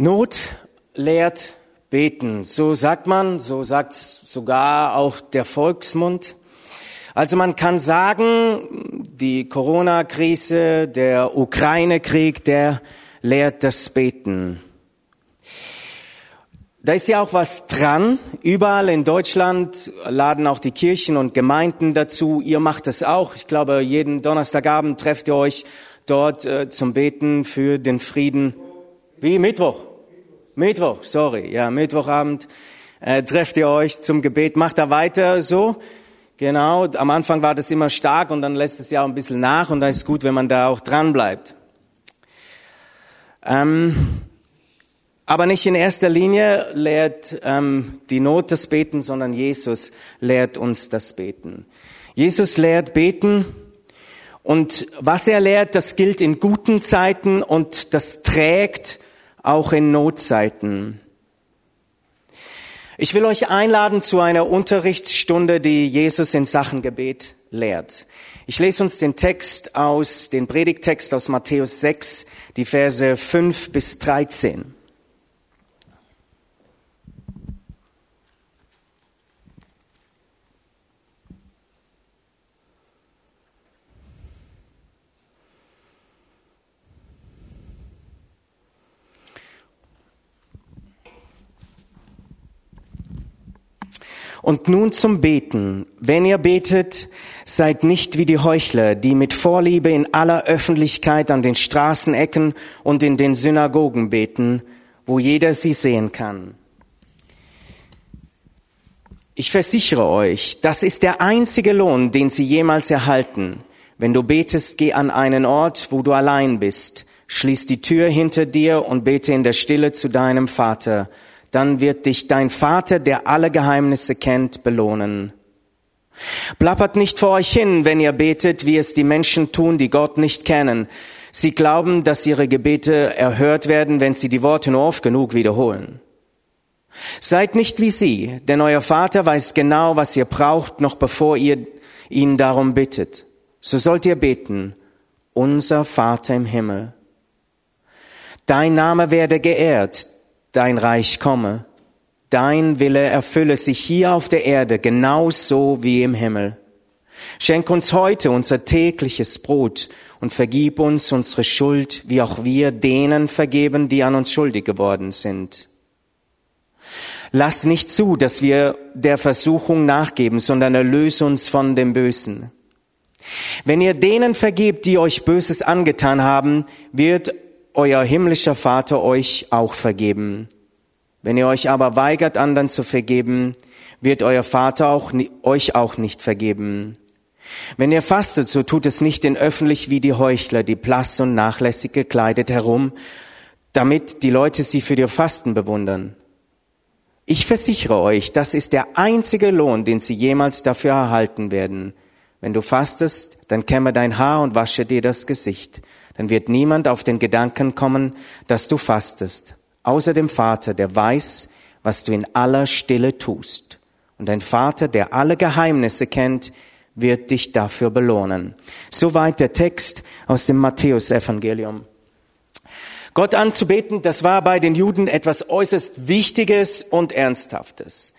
Not lehrt beten. So sagt man, so sagt sogar auch der Volksmund. Also man kann sagen, die Corona-Krise, der Ukraine-Krieg, der lehrt das Beten. Da ist ja auch was dran. Überall in Deutschland laden auch die Kirchen und Gemeinden dazu. Ihr macht das auch. Ich glaube, jeden Donnerstagabend trefft ihr euch dort äh, zum Beten für den Frieden. Wie Mittwoch? Mittwoch, sorry. Ja, Mittwochabend äh, trefft ihr euch zum Gebet. Macht da weiter so. Genau. Am Anfang war das immer stark und dann lässt es ja auch ein bisschen nach und da ist gut, wenn man da auch dran bleibt. Ähm, aber nicht in erster Linie lehrt ähm, die Not das Beten, sondern Jesus lehrt uns das Beten. Jesus lehrt Beten und was er lehrt, das gilt in guten Zeiten und das trägt auch in Notzeiten. Ich will euch einladen zu einer Unterrichtsstunde, die Jesus in Sachen Gebet lehrt. Ich lese uns den Text aus, den Predigtext aus Matthäus 6, die Verse 5 bis 13. Und nun zum Beten. Wenn ihr betet, seid nicht wie die Heuchler, die mit Vorliebe in aller Öffentlichkeit an den Straßenecken und in den Synagogen beten, wo jeder sie sehen kann. Ich versichere euch, das ist der einzige Lohn, den sie jemals erhalten. Wenn du betest, geh an einen Ort, wo du allein bist, schließ die Tür hinter dir und bete in der Stille zu deinem Vater dann wird dich dein Vater, der alle Geheimnisse kennt, belohnen. Plappert nicht vor euch hin, wenn ihr betet, wie es die Menschen tun, die Gott nicht kennen. Sie glauben, dass ihre Gebete erhört werden, wenn sie die Worte nur oft genug wiederholen. Seid nicht wie sie, denn euer Vater weiß genau, was ihr braucht, noch bevor ihr ihn darum bittet. So sollt ihr beten, unser Vater im Himmel. Dein Name werde geehrt, dein Reich komme, dein Wille erfülle sich hier auf der Erde genauso wie im Himmel. Schenk uns heute unser tägliches Brot und vergib uns unsere Schuld, wie auch wir denen vergeben, die an uns schuldig geworden sind. Lass nicht zu, dass wir der Versuchung nachgeben, sondern erlöse uns von dem Bösen. Wenn ihr denen vergebt, die euch Böses angetan haben, wird euer himmlischer Vater euch auch vergeben. Wenn ihr euch aber weigert, anderen zu vergeben, wird euer Vater auch, euch auch nicht vergeben. Wenn ihr fastet, so tut es nicht in öffentlich wie die Heuchler, die blass und nachlässig gekleidet herum, damit die Leute sie für ihr Fasten bewundern. Ich versichere euch, das ist der einzige Lohn, den sie jemals dafür erhalten werden. Wenn du fastest, dann kämme dein Haar und wasche dir das Gesicht dann wird niemand auf den Gedanken kommen, dass du fastest, außer dem Vater, der weiß, was du in aller Stille tust. Und dein Vater, der alle Geheimnisse kennt, wird dich dafür belohnen. Soweit der Text aus dem Matthäusevangelium. Gott anzubeten, das war bei den Juden etwas äußerst Wichtiges und Ernsthaftes.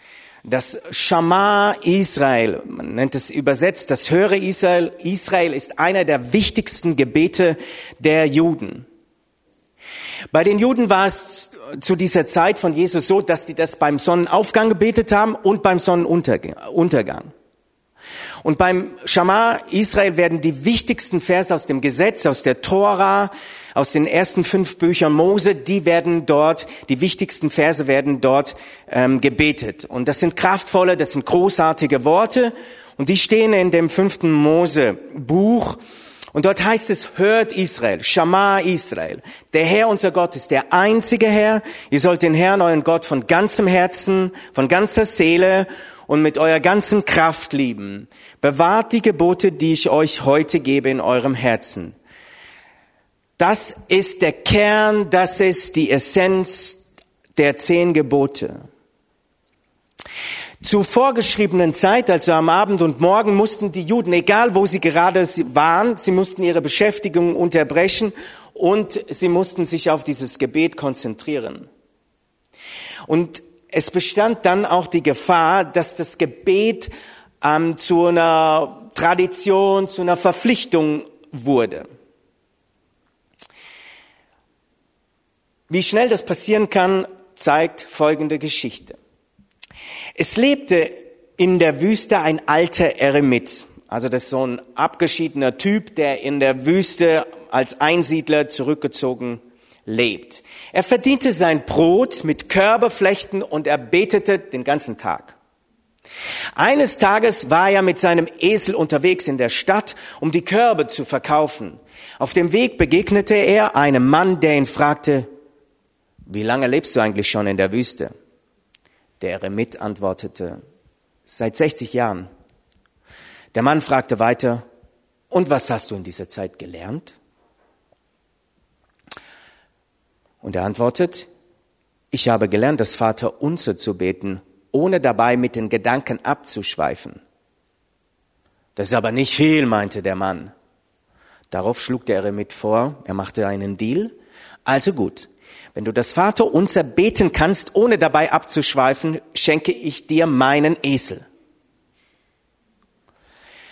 Das Shama Israel, man nennt es übersetzt, das höre Israel, Israel ist einer der wichtigsten Gebete der Juden. Bei den Juden war es zu dieser Zeit von Jesus so, dass die das beim Sonnenaufgang gebetet haben und beim Sonnenuntergang. Und beim Shama Israel werden die wichtigsten Verse aus dem Gesetz, aus der Tora, aus den ersten fünf Büchern Mose, die werden dort, die wichtigsten Verse werden dort ähm, gebetet. Und das sind kraftvolle, das sind großartige Worte. Und die stehen in dem fünften Mose Buch. Und dort heißt es, hört Israel, Shama Israel. Der Herr, unser Gott, ist der einzige Herr. Ihr sollt den Herrn, euren Gott, von ganzem Herzen, von ganzer Seele und mit eurer ganzen Kraft lieben. Bewahrt die Gebote, die ich euch heute gebe in eurem Herzen. Das ist der Kern, das ist die Essenz der zehn Gebote. Zu vorgeschriebenen Zeit, also am Abend und Morgen, mussten die Juden, egal wo sie gerade waren, sie mussten ihre Beschäftigung unterbrechen und sie mussten sich auf dieses Gebet konzentrieren. Und es bestand dann auch die Gefahr, dass das Gebet ähm, zu einer Tradition, zu einer Verpflichtung wurde. Wie schnell das passieren kann, zeigt folgende Geschichte. Es lebte in der Wüste ein alter Eremit. Also das ist so ein abgeschiedener Typ, der in der Wüste als Einsiedler zurückgezogen lebt. Er verdiente sein Brot mit Körperflechten und er betete den ganzen Tag. Eines Tages war er mit seinem Esel unterwegs in der Stadt, um die Körbe zu verkaufen. Auf dem Weg begegnete er einem Mann, der ihn fragte, wie lange lebst du eigentlich schon in der Wüste? Der Eremit antwortete, seit 60 Jahren. Der Mann fragte weiter, und was hast du in dieser Zeit gelernt? Und er antwortet, ich habe gelernt, das Vater unser zu beten, ohne dabei mit den Gedanken abzuschweifen. Das ist aber nicht viel, meinte der Mann. Darauf schlug der Eremit vor, er machte einen Deal. Also gut, wenn du das Vater unser beten kannst, ohne dabei abzuschweifen, schenke ich dir meinen Esel.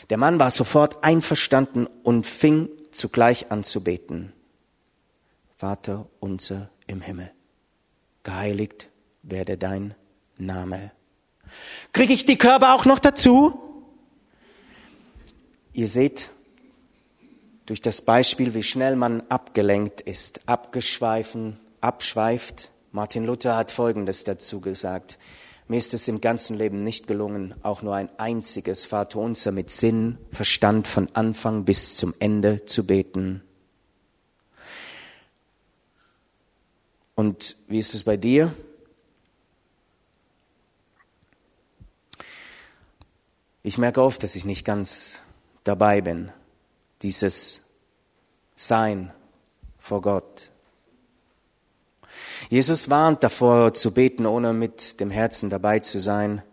Der Mann war sofort einverstanden und fing zugleich an zu beten. Vater unser im Himmel, geheiligt werde dein Name. Kriege ich die Körper auch noch dazu? Ihr seht durch das Beispiel, wie schnell man abgelenkt ist, abgeschweifen, abschweift. Martin Luther hat Folgendes dazu gesagt. Mir ist es im ganzen Leben nicht gelungen, auch nur ein einziges Vaterunser mit Sinn, Verstand von Anfang bis zum Ende zu beten. Und wie ist es bei dir? Ich merke oft, dass ich nicht ganz dabei bin, dieses Sein vor Gott. Jesus warnt davor zu beten, ohne mit dem Herzen dabei zu sein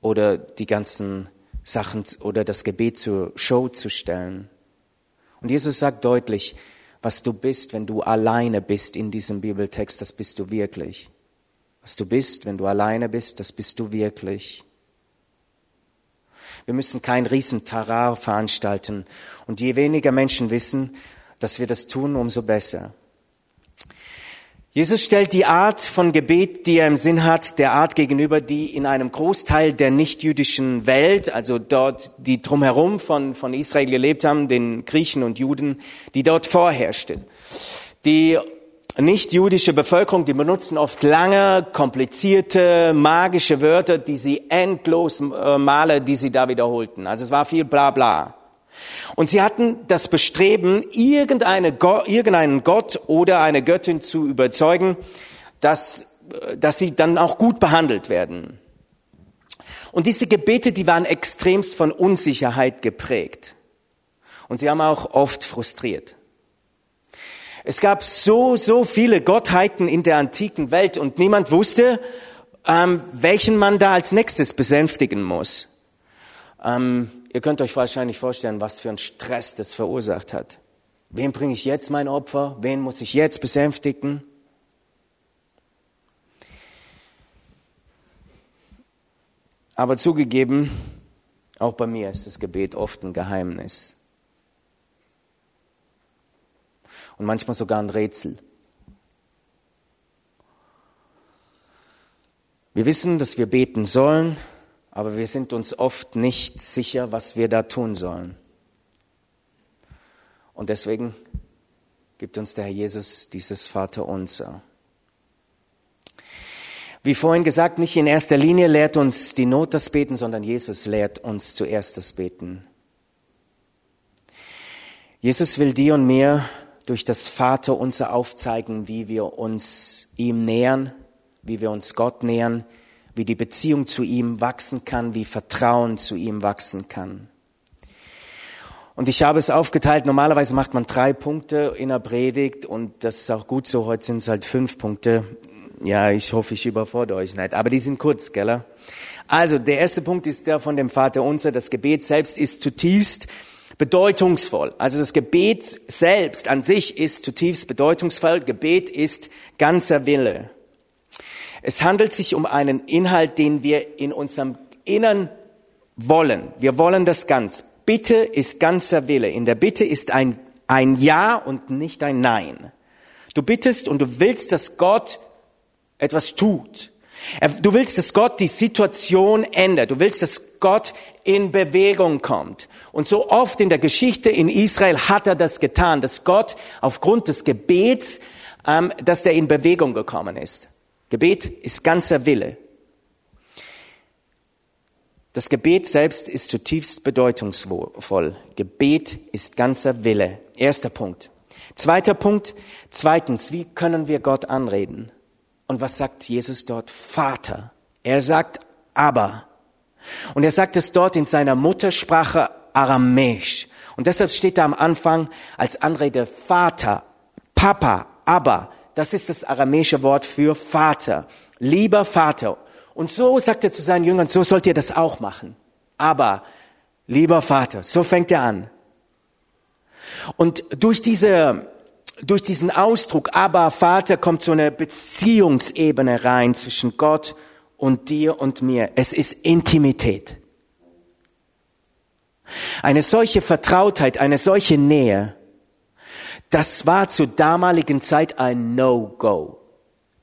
oder die ganzen Sachen oder das Gebet zur Show zu stellen. Und Jesus sagt deutlich, was du bist, wenn du alleine bist in diesem Bibeltext, das bist du wirklich. Was du bist, wenn du alleine bist, das bist du wirklich. Wir müssen kein Riesentarar veranstalten. Und je weniger Menschen wissen, dass wir das tun, umso besser. Jesus stellt die Art von Gebet, die er im Sinn hat, der Art gegenüber, die in einem Großteil der nichtjüdischen Welt, also dort, die drumherum von, von Israel gelebt haben, den Griechen und Juden, die dort vorherrschte. Die nichtjüdische Bevölkerung, die benutzen oft lange, komplizierte, magische Wörter, die sie endlos äh, male, die sie da wiederholten. Also es war viel bla bla. Und sie hatten das Bestreben, irgendeine, irgendeinen Gott oder eine Göttin zu überzeugen, dass, dass sie dann auch gut behandelt werden. Und diese Gebete, die waren extremst von Unsicherheit geprägt. Und sie haben auch oft frustriert. Es gab so, so viele Gottheiten in der antiken Welt und niemand wusste, ähm, welchen man da als nächstes besänftigen muss. Ähm, ihr könnt euch wahrscheinlich vorstellen, was für ein Stress das verursacht hat. Wem bringe ich jetzt mein Opfer? Wen muss ich jetzt besänftigen? Aber zugegeben, auch bei mir ist das Gebet oft ein Geheimnis. Und manchmal sogar ein Rätsel. Wir wissen, dass wir beten sollen, aber wir sind uns oft nicht sicher, was wir da tun sollen. Und deswegen gibt uns der Herr Jesus dieses Vaterunser. Wie vorhin gesagt, nicht in erster Linie lehrt uns die Not das Beten, sondern Jesus lehrt uns zuerst das Beten. Jesus will dir und mir durch das Vaterunser aufzeigen, wie wir uns ihm nähern, wie wir uns Gott nähern, wie die Beziehung zu ihm wachsen kann, wie Vertrauen zu ihm wachsen kann. Und ich habe es aufgeteilt. Normalerweise macht man drei Punkte in der Predigt und das ist auch gut so. Heute sind es halt fünf Punkte. Ja, ich hoffe, ich überfordere euch nicht. Aber die sind kurz, gell? Also, der erste Punkt ist der von dem Vater unser. Das Gebet selbst ist zutiefst bedeutungsvoll. Also das Gebet selbst an sich ist zutiefst bedeutungsvoll. Gebet ist ganzer Wille. Es handelt sich um einen Inhalt, den wir in unserem Innern wollen. Wir wollen das ganz. Bitte ist ganzer Wille. In der Bitte ist ein, ein Ja und nicht ein Nein. Du bittest und du willst, dass Gott etwas tut. Du willst, dass Gott die Situation ändert. Du willst, dass Gott in Bewegung kommt. Und so oft in der Geschichte in Israel hat er das getan, dass Gott aufgrund des Gebets, ähm, dass der in Bewegung gekommen ist. Gebet ist ganzer Wille. Das Gebet selbst ist zutiefst bedeutungsvoll. Gebet ist ganzer Wille. Erster Punkt. Zweiter Punkt. Zweitens, wie können wir Gott anreden? Und was sagt Jesus dort? Vater. Er sagt aber. Und er sagt es dort in seiner Muttersprache Aramäisch. Und deshalb steht da am Anfang als Anrede Vater, Papa, aber. Das ist das aramäische Wort für Vater. Lieber Vater. Und so sagt er zu seinen Jüngern, so sollt ihr das auch machen. Aber, lieber Vater, so fängt er an. Und durch diese durch diesen Ausdruck, aber Vater, kommt so eine Beziehungsebene rein zwischen Gott und dir und mir. Es ist Intimität. Eine solche Vertrautheit, eine solche Nähe, das war zur damaligen Zeit ein No-Go.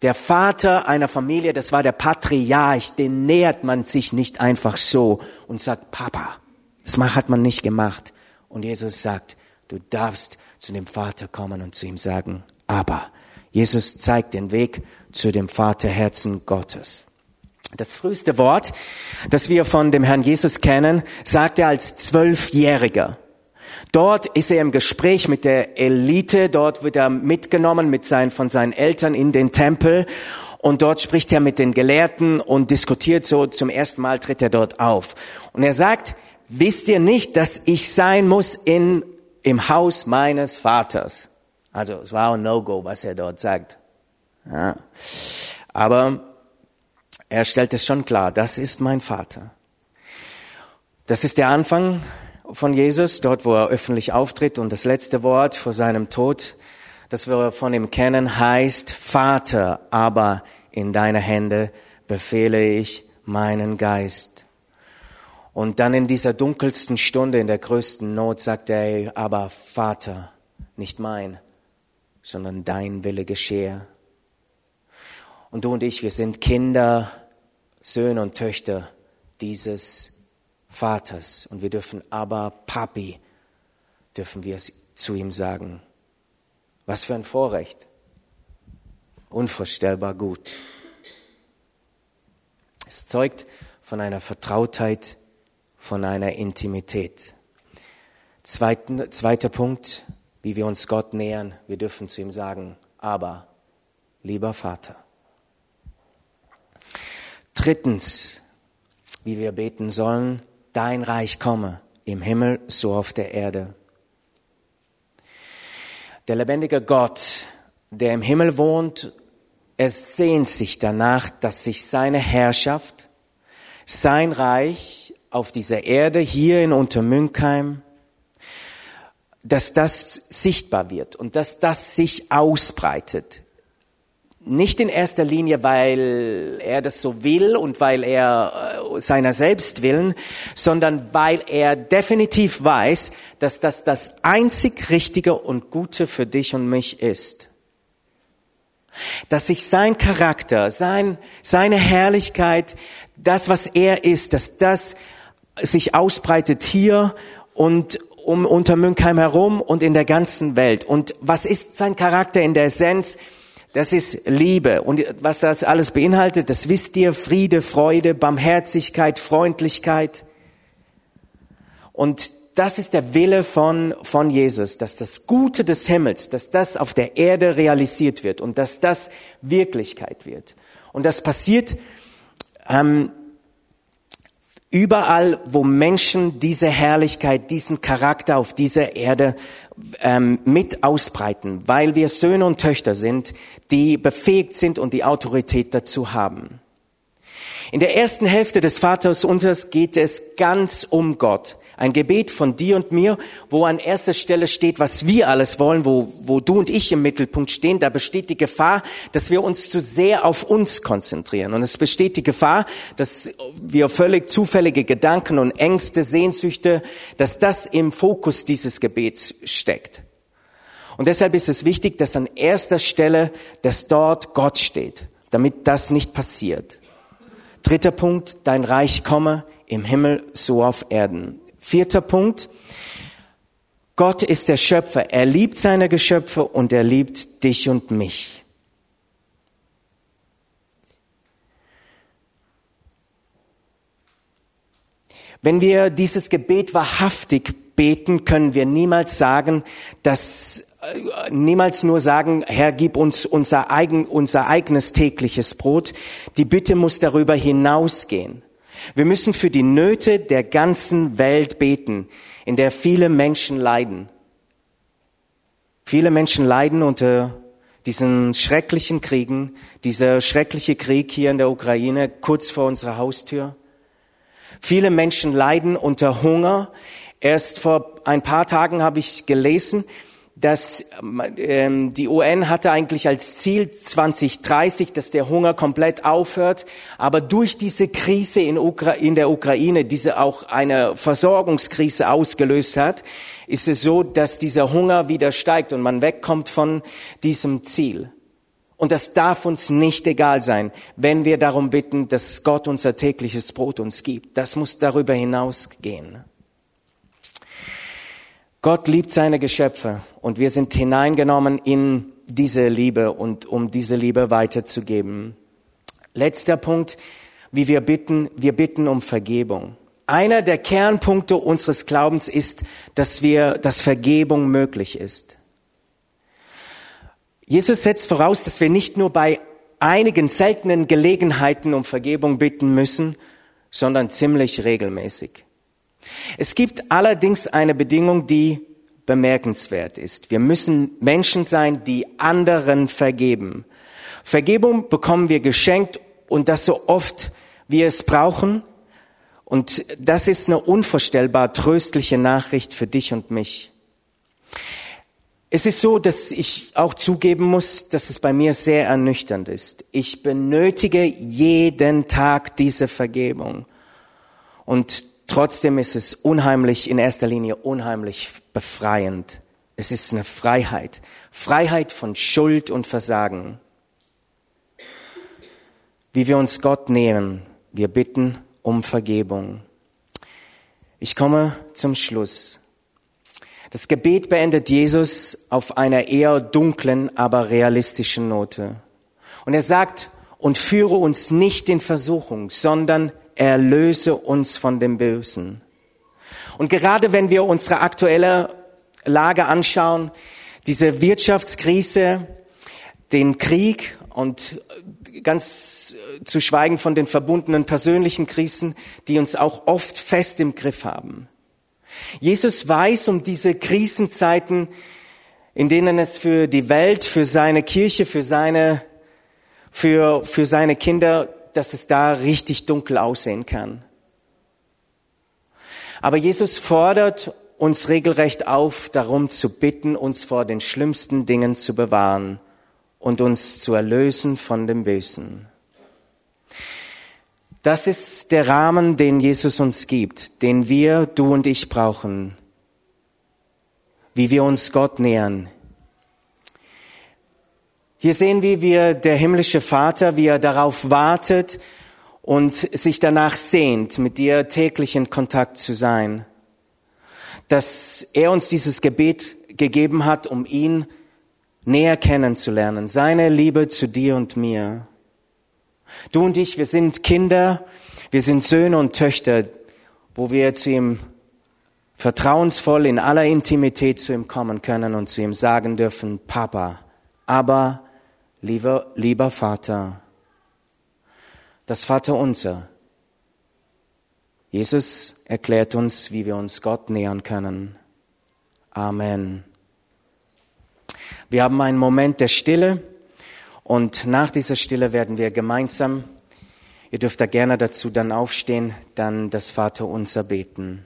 Der Vater einer Familie, das war der Patriarch, den nähert man sich nicht einfach so und sagt, Papa, das hat man nicht gemacht. Und Jesus sagt, du darfst zu dem Vater kommen und zu ihm sagen, aber Jesus zeigt den Weg zu dem Vaterherzen Gottes. Das früheste Wort, das wir von dem Herrn Jesus kennen, sagt er als Zwölfjähriger. Dort ist er im Gespräch mit der Elite, dort wird er mitgenommen mit seinen, von seinen Eltern in den Tempel und dort spricht er mit den Gelehrten und diskutiert so, zum ersten Mal tritt er dort auf. Und er sagt, wisst ihr nicht, dass ich sein muss in im Haus meines Vaters. Also es war ein No-Go, was er dort sagt. Ja. Aber er stellt es schon klar, das ist mein Vater. Das ist der Anfang von Jesus, dort wo er öffentlich auftritt und das letzte Wort vor seinem Tod, das wir von ihm kennen, heißt, Vater, aber in deine Hände befehle ich meinen Geist. Und dann in dieser dunkelsten Stunde, in der größten Not, sagt er, aber Vater, nicht mein, sondern dein Wille geschehe. Und du und ich, wir sind Kinder, Söhne und Töchter dieses Vaters. Und wir dürfen aber Papi, dürfen wir es zu ihm sagen. Was für ein Vorrecht. Unvorstellbar gut. Es zeugt von einer Vertrautheit von einer Intimität. Zweiten, zweiter Punkt, wie wir uns Gott nähern. Wir dürfen zu ihm sagen, aber, lieber Vater. Drittens, wie wir beten sollen, dein Reich komme, im Himmel so auf der Erde. Der lebendige Gott, der im Himmel wohnt, er sehnt sich danach, dass sich seine Herrschaft, sein Reich auf dieser Erde, hier in Untermünkheim, dass das sichtbar wird und dass das sich ausbreitet. Nicht in erster Linie, weil er das so will und weil er äh, seiner selbst willen, sondern weil er definitiv weiß, dass das das einzig Richtige und Gute für dich und mich ist. Dass sich sein Charakter, sein, seine Herrlichkeit, das, was er ist, dass das sich ausbreitet hier und um unter Münkheim herum und in der ganzen Welt. Und was ist sein Charakter in der Essenz? Das ist Liebe. Und was das alles beinhaltet, das wisst ihr, Friede, Freude, Barmherzigkeit, Freundlichkeit. Und das ist der Wille von, von Jesus, dass das Gute des Himmels, dass das auf der Erde realisiert wird und dass das Wirklichkeit wird. Und das passiert ähm, Überall, wo Menschen diese Herrlichkeit, diesen Charakter auf dieser Erde ähm, mit ausbreiten, weil wir Söhne und Töchter sind, die befähigt sind und die Autorität dazu haben. In der ersten Hälfte des Vaters Unters geht es ganz um Gott. Ein Gebet von dir und mir, wo an erster Stelle steht, was wir alles wollen, wo, wo du und ich im Mittelpunkt stehen. Da besteht die Gefahr, dass wir uns zu sehr auf uns konzentrieren. Und es besteht die Gefahr, dass wir völlig zufällige Gedanken und Ängste, Sehnsüchte, dass das im Fokus dieses Gebets steckt. Und deshalb ist es wichtig, dass an erster Stelle, dass dort Gott steht, damit das nicht passiert. Dritter Punkt, dein Reich komme im Himmel so auf Erden. Vierter Punkt, Gott ist der Schöpfer. Er liebt seine Geschöpfe und er liebt dich und mich. Wenn wir dieses Gebet wahrhaftig beten, können wir niemals sagen, dass niemals nur sagen, Herr, gib uns unser, eigen, unser eigenes tägliches Brot. Die Bitte muss darüber hinausgehen. Wir müssen für die Nöte der ganzen Welt beten, in der viele Menschen leiden. Viele Menschen leiden unter diesen schrecklichen Kriegen, dieser schreckliche Krieg hier in der Ukraine, kurz vor unserer Haustür. Viele Menschen leiden unter Hunger. Erst vor ein paar Tagen habe ich gelesen, dass ähm, die UN hatte eigentlich als Ziel 2030, dass der Hunger komplett aufhört. Aber durch diese Krise in, Ukra in der Ukraine, diese auch eine Versorgungskrise ausgelöst hat, ist es so, dass dieser Hunger wieder steigt und man wegkommt von diesem Ziel. Und das darf uns nicht egal sein, wenn wir darum bitten, dass Gott unser tägliches Brot uns gibt. Das muss darüber hinausgehen. Gott liebt seine Geschöpfe und wir sind hineingenommen in diese Liebe und um diese Liebe weiterzugeben. Letzter Punkt, wie wir bitten, wir bitten um Vergebung. Einer der Kernpunkte unseres Glaubens ist, dass wir, dass Vergebung möglich ist. Jesus setzt voraus, dass wir nicht nur bei einigen seltenen Gelegenheiten um Vergebung bitten müssen, sondern ziemlich regelmäßig. Es gibt allerdings eine Bedingung, die bemerkenswert ist. Wir müssen Menschen sein, die anderen vergeben. Vergebung bekommen wir geschenkt und das so oft wir es brauchen. Und das ist eine unvorstellbar tröstliche Nachricht für dich und mich. Es ist so, dass ich auch zugeben muss, dass es bei mir sehr ernüchternd ist. Ich benötige jeden Tag diese Vergebung. Und Trotzdem ist es unheimlich, in erster Linie unheimlich befreiend. Es ist eine Freiheit. Freiheit von Schuld und Versagen. Wie wir uns Gott nähern, wir bitten um Vergebung. Ich komme zum Schluss. Das Gebet beendet Jesus auf einer eher dunklen, aber realistischen Note. Und er sagt, und führe uns nicht in Versuchung, sondern erlöse uns von dem Bösen. Und gerade wenn wir unsere aktuelle Lage anschauen, diese Wirtschaftskrise, den Krieg und ganz zu schweigen von den verbundenen persönlichen Krisen, die uns auch oft fest im Griff haben. Jesus weiß um diese Krisenzeiten, in denen es für die Welt, für seine Kirche, für seine, für, für seine Kinder dass es da richtig dunkel aussehen kann. Aber Jesus fordert uns regelrecht auf, darum zu bitten, uns vor den schlimmsten Dingen zu bewahren und uns zu erlösen von dem Bösen. Das ist der Rahmen, den Jesus uns gibt, den wir, du und ich brauchen, wie wir uns Gott nähern, hier sehen wir, wie der himmlische Vater, wie er darauf wartet und sich danach sehnt, mit dir täglich in Kontakt zu sein. Dass er uns dieses Gebet gegeben hat, um ihn näher kennenzulernen, seine Liebe zu dir und mir. Du und ich, wir sind Kinder, wir sind Söhne und Töchter, wo wir zu ihm vertrauensvoll in aller Intimität zu ihm kommen können und zu ihm sagen dürfen, Papa, aber lieber, lieber Vater, das Vaterunser. Jesus erklärt uns, wie wir uns Gott nähern können. Amen. Wir haben einen Moment der Stille und nach dieser Stille werden wir gemeinsam, ihr dürft da gerne dazu dann aufstehen, dann das Vaterunser beten.